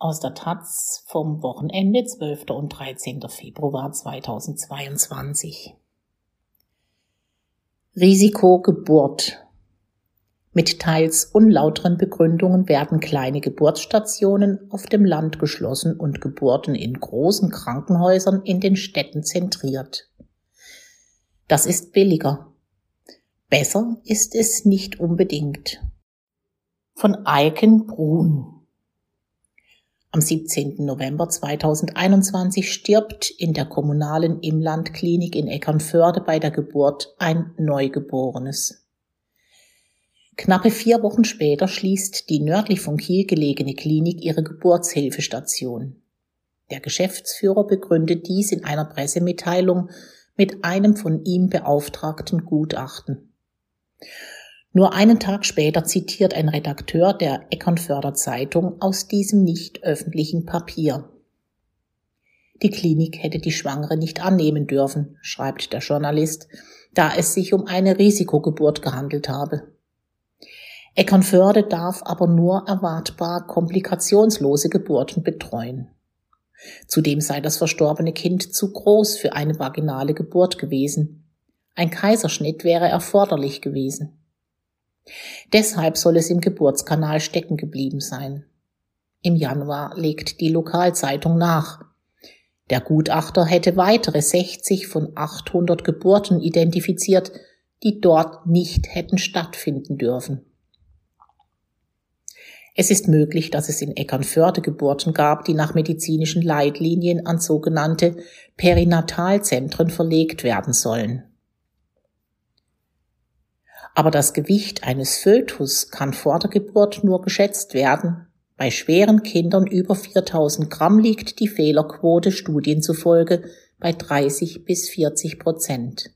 aus der Taz vom Wochenende 12. und 13. Februar 2022. Risikogeburt. Mit teils unlauteren Begründungen werden kleine Geburtsstationen auf dem Land geschlossen und Geburten in großen Krankenhäusern in den Städten zentriert. Das ist billiger. Besser ist es nicht unbedingt. Von Eiken Brun am 17. November 2021 stirbt in der kommunalen Imlandklinik in Eckernförde bei der Geburt ein Neugeborenes. Knappe vier Wochen später schließt die nördlich von Kiel gelegene Klinik ihre Geburtshilfestation. Der Geschäftsführer begründet dies in einer Pressemitteilung mit einem von ihm beauftragten Gutachten. Nur einen Tag später zitiert ein Redakteur der Eckernförder Zeitung aus diesem nicht öffentlichen Papier. Die Klinik hätte die Schwangere nicht annehmen dürfen, schreibt der Journalist, da es sich um eine Risikogeburt gehandelt habe. Eckernförde darf aber nur erwartbar komplikationslose Geburten betreuen. Zudem sei das verstorbene Kind zu groß für eine vaginale Geburt gewesen. Ein Kaiserschnitt wäre erforderlich gewesen. Deshalb soll es im Geburtskanal stecken geblieben sein. Im Januar legt die Lokalzeitung nach. Der Gutachter hätte weitere 60 von 800 Geburten identifiziert, die dort nicht hätten stattfinden dürfen. Es ist möglich, dass es in Eckernförde Geburten gab, die nach medizinischen Leitlinien an sogenannte Perinatalzentren verlegt werden sollen. Aber das Gewicht eines Fötus kann vor der Geburt nur geschätzt werden. Bei schweren Kindern über 4000 Gramm liegt die Fehlerquote Studien zufolge bei 30 bis 40 Prozent.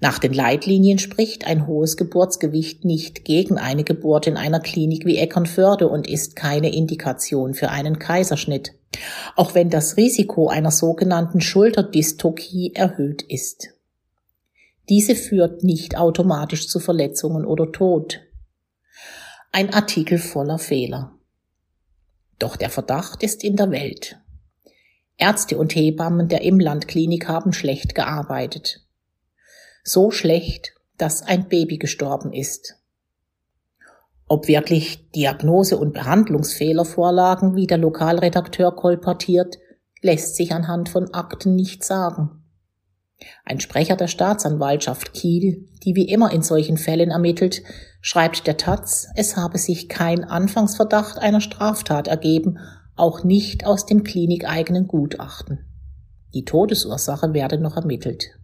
Nach den Leitlinien spricht ein hohes Geburtsgewicht nicht gegen eine Geburt in einer Klinik wie Eckernförde und ist keine Indikation für einen Kaiserschnitt, auch wenn das Risiko einer sogenannten Schulterdystokie erhöht ist. Diese führt nicht automatisch zu Verletzungen oder Tod. Ein Artikel voller Fehler. Doch der Verdacht ist in der Welt. Ärzte und Hebammen der Imlandklinik haben schlecht gearbeitet. So schlecht, dass ein Baby gestorben ist. Ob wirklich Diagnose- und Behandlungsfehler vorlagen, wie der Lokalredakteur kolportiert, lässt sich anhand von Akten nicht sagen. Ein Sprecher der Staatsanwaltschaft Kiel, die wie immer in solchen Fällen ermittelt, schreibt der Taz, es habe sich kein Anfangsverdacht einer Straftat ergeben, auch nicht aus dem klinikeigenen Gutachten. Die Todesursache werde noch ermittelt.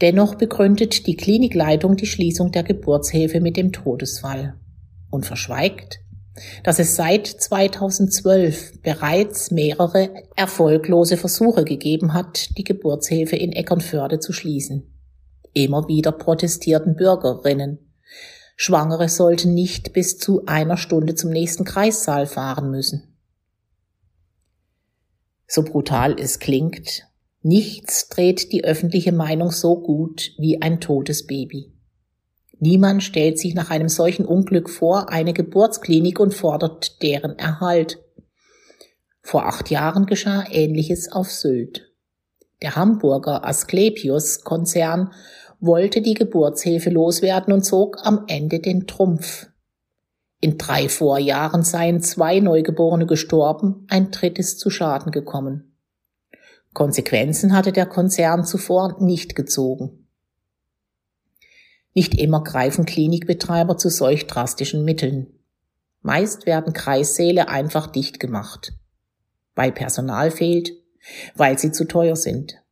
Dennoch begründet die Klinikleitung die Schließung der Geburtshilfe mit dem Todesfall und verschweigt, dass es seit 2012 bereits mehrere erfolglose Versuche gegeben hat, die Geburtshilfe in Eckernförde zu schließen. Immer wieder protestierten Bürgerinnen. Schwangere sollten nicht bis zu einer Stunde zum nächsten Kreissaal fahren müssen. So brutal es klingt, nichts dreht die öffentliche Meinung so gut wie ein totes Baby. Niemand stellt sich nach einem solchen Unglück vor eine Geburtsklinik und fordert deren Erhalt. Vor acht Jahren geschah Ähnliches auf Sylt. Der Hamburger Asklepios-Konzern wollte die Geburtshilfe loswerden und zog am Ende den Trumpf. In drei Vorjahren seien zwei Neugeborene gestorben, ein drittes zu Schaden gekommen. Konsequenzen hatte der Konzern zuvor nicht gezogen. Nicht immer greifen Klinikbetreiber zu solch drastischen Mitteln. Meist werden Kreissäle einfach dicht gemacht, weil Personal fehlt, weil sie zu teuer sind.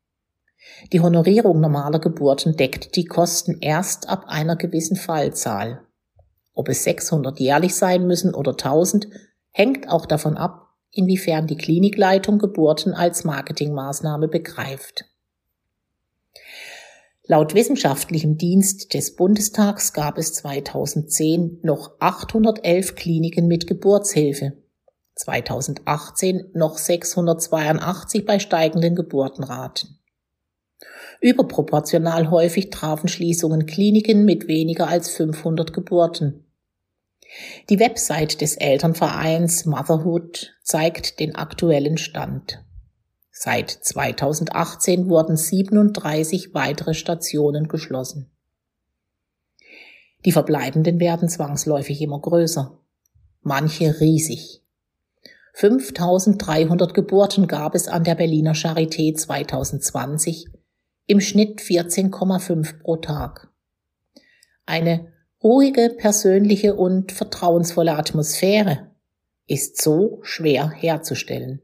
Die Honorierung normaler Geburten deckt die Kosten erst ab einer gewissen Fallzahl. Ob es 600 jährlich sein müssen oder 1000, hängt auch davon ab, inwiefern die Klinikleitung Geburten als Marketingmaßnahme begreift. Laut wissenschaftlichem Dienst des Bundestags gab es 2010 noch 811 Kliniken mit Geburtshilfe, 2018 noch 682 bei steigenden Geburtenraten. Überproportional häufig trafen Schließungen Kliniken mit weniger als 500 Geburten. Die Website des Elternvereins Motherhood zeigt den aktuellen Stand. Seit 2018 wurden 37 weitere Stationen geschlossen. Die verbleibenden werden zwangsläufig immer größer, manche riesig. 5300 Geburten gab es an der Berliner Charité 2020, im Schnitt 14,5 pro Tag. Eine ruhige, persönliche und vertrauensvolle Atmosphäre ist so schwer herzustellen.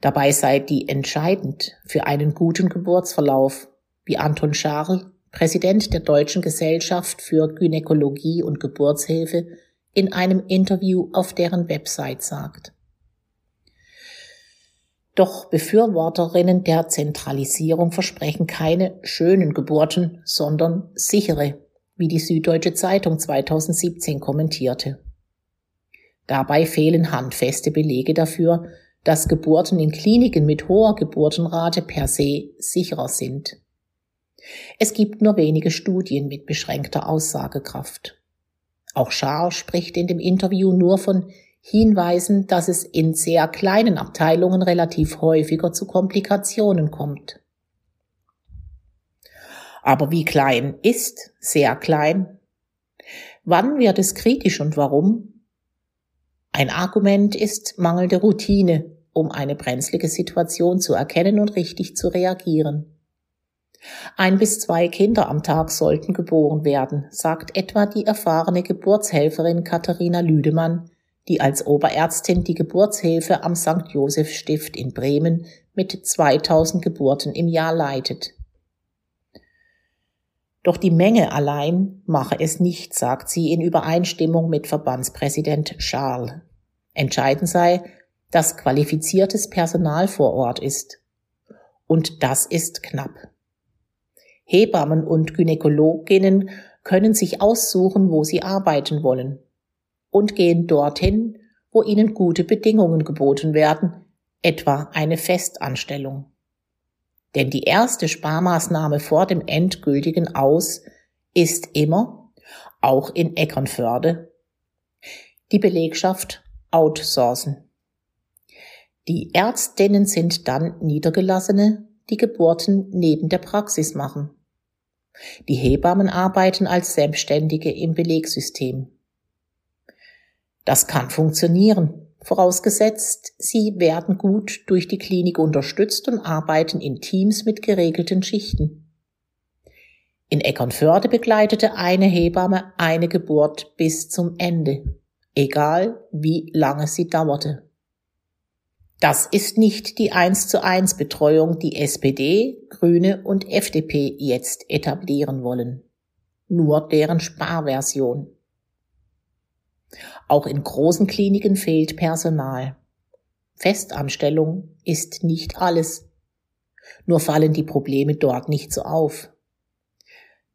Dabei sei die entscheidend für einen guten Geburtsverlauf, wie Anton Scharl, Präsident der Deutschen Gesellschaft für Gynäkologie und Geburtshilfe, in einem Interview auf deren Website sagt. Doch Befürworterinnen der Zentralisierung versprechen keine schönen Geburten, sondern sichere, wie die Süddeutsche Zeitung 2017 kommentierte. Dabei fehlen handfeste Belege dafür, dass Geburten in Kliniken mit hoher Geburtenrate per se sicherer sind. Es gibt nur wenige Studien mit beschränkter Aussagekraft. Auch Charles spricht in dem Interview nur von Hinweisen, dass es in sehr kleinen Abteilungen relativ häufiger zu Komplikationen kommt. Aber wie klein ist sehr klein? Wann wird es kritisch und warum? Ein Argument ist mangelnde Routine um eine brenzlige Situation zu erkennen und richtig zu reagieren. Ein bis zwei Kinder am Tag sollten geboren werden, sagt etwa die erfahrene Geburtshelferin Katharina Lüdemann, die als Oberärztin die Geburtshilfe am St. Joseph Stift in Bremen mit 2000 Geburten im Jahr leitet. Doch die Menge allein mache es nicht, sagt sie in Übereinstimmung mit Verbandspräsident Charles. Entscheidend sei, dass qualifiziertes Personal vor Ort ist. Und das ist knapp. Hebammen und Gynäkologinnen können sich aussuchen, wo sie arbeiten wollen und gehen dorthin, wo ihnen gute Bedingungen geboten werden, etwa eine Festanstellung. Denn die erste Sparmaßnahme vor dem endgültigen Aus ist immer, auch in Eckernförde, die Belegschaft outsourcen. Die Ärztinnen sind dann Niedergelassene, die Geburten neben der Praxis machen. Die Hebammen arbeiten als Selbstständige im Belegsystem. Das kann funktionieren, vorausgesetzt, sie werden gut durch die Klinik unterstützt und arbeiten in Teams mit geregelten Schichten. In Eckernförde begleitete eine Hebamme eine Geburt bis zum Ende, egal wie lange sie dauerte. Das ist nicht die 1 zu 1 Betreuung, die SPD, Grüne und FDP jetzt etablieren wollen. Nur deren Sparversion. Auch in großen Kliniken fehlt Personal. Festanstellung ist nicht alles. Nur fallen die Probleme dort nicht so auf.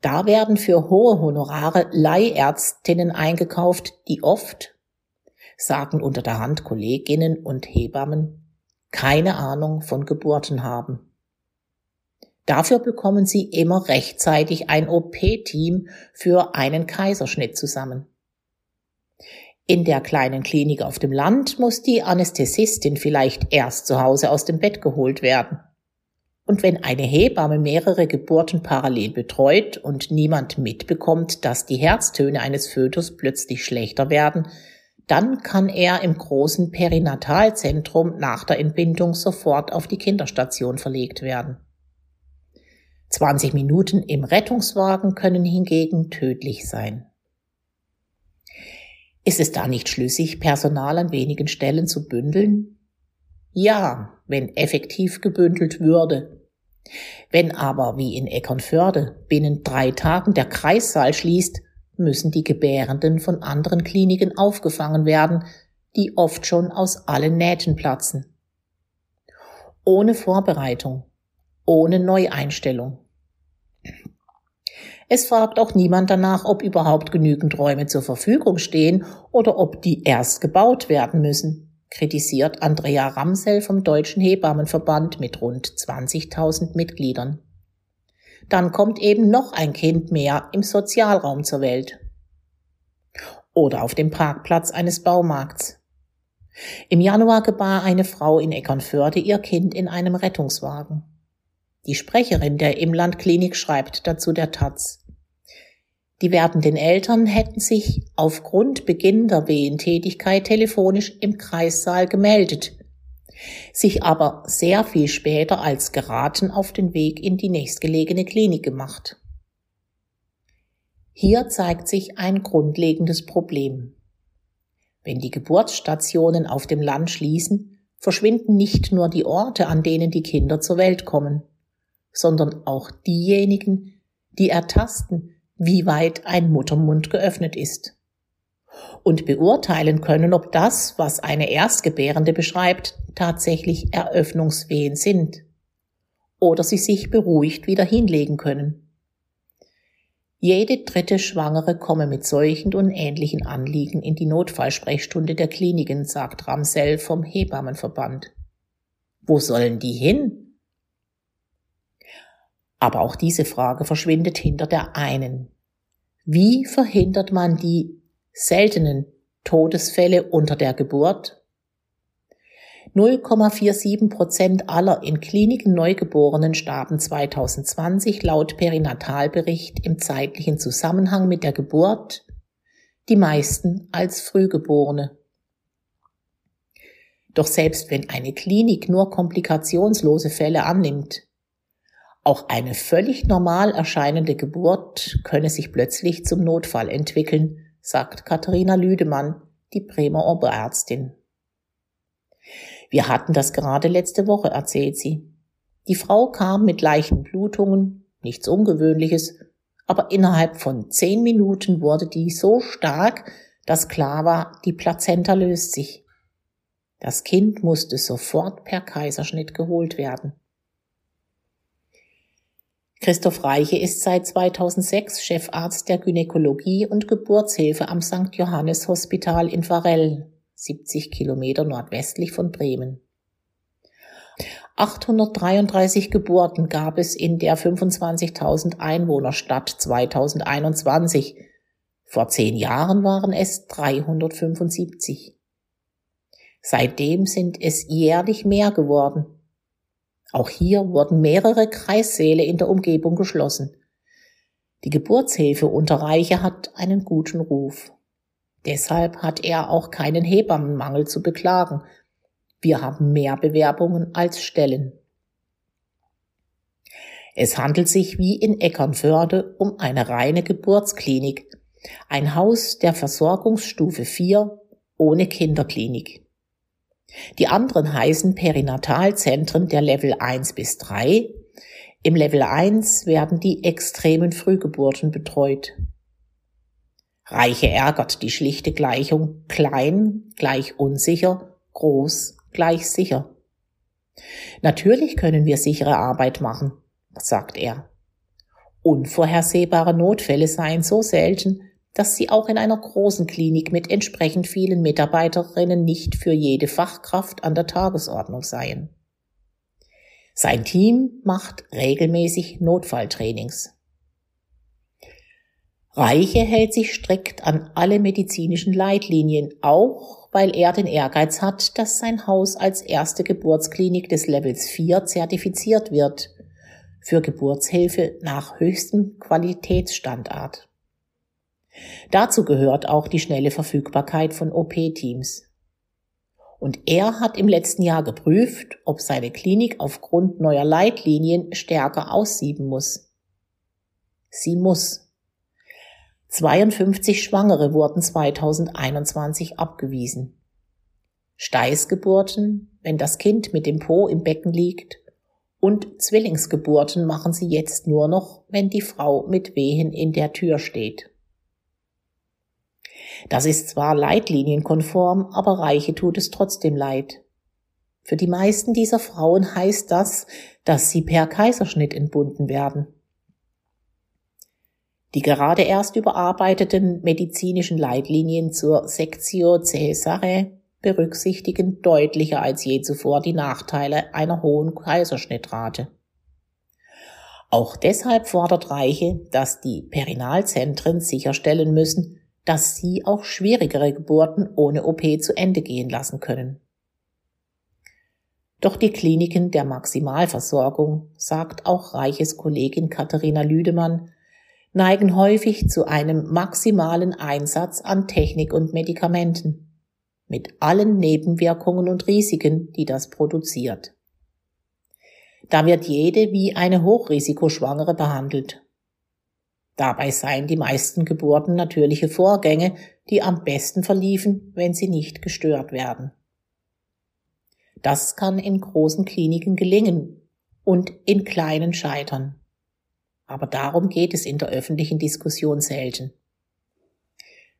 Da werden für hohe Honorare Leihärztinnen eingekauft, die oft sagen unter der Hand Kolleginnen und Hebammen, keine Ahnung von Geburten haben. Dafür bekommen sie immer rechtzeitig ein OP-Team für einen Kaiserschnitt zusammen. In der kleinen Klinik auf dem Land muss die Anästhesistin vielleicht erst zu Hause aus dem Bett geholt werden. Und wenn eine Hebamme mehrere Geburten parallel betreut und niemand mitbekommt, dass die Herztöne eines Fötus plötzlich schlechter werden, dann kann er im großen Perinatalzentrum nach der Entbindung sofort auf die Kinderstation verlegt werden. 20 Minuten im Rettungswagen können hingegen tödlich sein. Ist es da nicht schlüssig, Personal an wenigen Stellen zu bündeln? Ja, wenn effektiv gebündelt würde. Wenn aber, wie in Eckernförde, binnen drei Tagen der Kreissaal schließt, müssen die Gebärenden von anderen Kliniken aufgefangen werden, die oft schon aus allen Nähten platzen. Ohne Vorbereitung, ohne Neueinstellung. Es fragt auch niemand danach, ob überhaupt genügend Räume zur Verfügung stehen oder ob die erst gebaut werden müssen, kritisiert Andrea Ramsel vom Deutschen Hebammenverband mit rund 20.000 Mitgliedern dann kommt eben noch ein Kind mehr im Sozialraum zur Welt. oder auf dem Parkplatz eines Baumarkts. Im Januar gebar eine Frau in Eckernförde ihr Kind in einem Rettungswagen. Die Sprecherin der Imlandklinik schreibt dazu der Taz. Die werdenden Eltern hätten sich aufgrund beginnender Wehentätigkeit telefonisch im Kreissaal gemeldet, sich aber sehr viel später als geraten auf den Weg in die nächstgelegene Klinik gemacht. Hier zeigt sich ein grundlegendes Problem. Wenn die Geburtsstationen auf dem Land schließen, verschwinden nicht nur die Orte, an denen die Kinder zur Welt kommen, sondern auch diejenigen, die ertasten, wie weit ein Muttermund geöffnet ist. Und beurteilen können, ob das, was eine Erstgebärende beschreibt, tatsächlich Eröffnungswehen sind. Oder sie sich beruhigt wieder hinlegen können. Jede dritte Schwangere komme mit solchen und ähnlichen Anliegen in die Notfallsprechstunde der Kliniken, sagt Ramsell vom Hebammenverband. Wo sollen die hin? Aber auch diese Frage verschwindet hinter der einen. Wie verhindert man die seltenen Todesfälle unter der Geburt 0,47 Prozent aller in Kliniken Neugeborenen starben 2020 laut Perinatalbericht im zeitlichen Zusammenhang mit der Geburt, die meisten als Frühgeborene. Doch selbst wenn eine Klinik nur komplikationslose Fälle annimmt, auch eine völlig normal erscheinende Geburt könne sich plötzlich zum Notfall entwickeln, sagt Katharina Lüdemann, die Bremer Oberärztin. Wir hatten das gerade letzte Woche, erzählt sie. Die Frau kam mit leichten Blutungen, nichts Ungewöhnliches, aber innerhalb von zehn Minuten wurde die so stark, dass klar war, die Plazenta löst sich. Das Kind musste sofort per Kaiserschnitt geholt werden. Christoph Reiche ist seit 2006 Chefarzt der Gynäkologie und Geburtshilfe am St. Johannes Hospital in Varell. 70 Kilometer nordwestlich von Bremen. 833 Geburten gab es in der 25.000 Einwohnerstadt 2021. Vor zehn Jahren waren es 375. Seitdem sind es jährlich mehr geworden. Auch hier wurden mehrere Kreissäle in der Umgebung geschlossen. Die Geburtshilfe unter Reiche hat einen guten Ruf. Deshalb hat er auch keinen Hebammenmangel zu beklagen. Wir haben mehr Bewerbungen als Stellen. Es handelt sich wie in Eckernförde um eine reine Geburtsklinik, ein Haus der Versorgungsstufe 4 ohne Kinderklinik. Die anderen heißen Perinatalzentren der Level 1 bis 3. Im Level 1 werden die extremen Frühgeburten betreut. Reiche ärgert die schlichte Gleichung klein gleich unsicher, groß gleich sicher. Natürlich können wir sichere Arbeit machen, sagt er. Unvorhersehbare Notfälle seien so selten, dass sie auch in einer großen Klinik mit entsprechend vielen Mitarbeiterinnen nicht für jede Fachkraft an der Tagesordnung seien. Sein Team macht regelmäßig Notfalltrainings. Reiche hält sich strikt an alle medizinischen Leitlinien, auch weil er den Ehrgeiz hat, dass sein Haus als erste Geburtsklinik des Levels 4 zertifiziert wird für Geburtshilfe nach höchstem Qualitätsstandard. Dazu gehört auch die schnelle Verfügbarkeit von OP-Teams. Und er hat im letzten Jahr geprüft, ob seine Klinik aufgrund neuer Leitlinien stärker aussieben muss. Sie muss. 52 Schwangere wurden 2021 abgewiesen. Steißgeburten, wenn das Kind mit dem Po im Becken liegt, und Zwillingsgeburten machen sie jetzt nur noch, wenn die Frau mit Wehen in der Tür steht. Das ist zwar leitlinienkonform, aber Reiche tut es trotzdem leid. Für die meisten dieser Frauen heißt das, dass sie per Kaiserschnitt entbunden werden. Die gerade erst überarbeiteten medizinischen Leitlinien zur Sectio Caesare berücksichtigen deutlicher als je zuvor die Nachteile einer hohen Kaiserschnittrate. Auch deshalb fordert Reiche, dass die Perinalzentren sicherstellen müssen, dass sie auch schwierigere Geburten ohne OP zu Ende gehen lassen können. Doch die Kliniken der Maximalversorgung, sagt auch Reiches Kollegin Katharina Lüdemann, neigen häufig zu einem maximalen Einsatz an Technik und Medikamenten, mit allen Nebenwirkungen und Risiken, die das produziert. Da wird jede wie eine Hochrisikoschwangere behandelt. Dabei seien die meisten Geburten natürliche Vorgänge, die am besten verliefen, wenn sie nicht gestört werden. Das kann in großen Kliniken gelingen und in kleinen scheitern. Aber darum geht es in der öffentlichen Diskussion selten.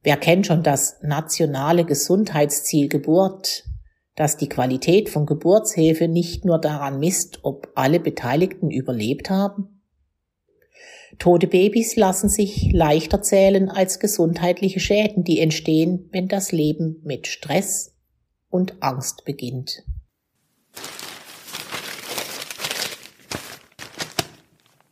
Wer kennt schon das nationale Gesundheitsziel Geburt, das die Qualität von Geburtshilfe nicht nur daran misst, ob alle Beteiligten überlebt haben? Tote Babys lassen sich leichter zählen als gesundheitliche Schäden, die entstehen, wenn das Leben mit Stress und Angst beginnt.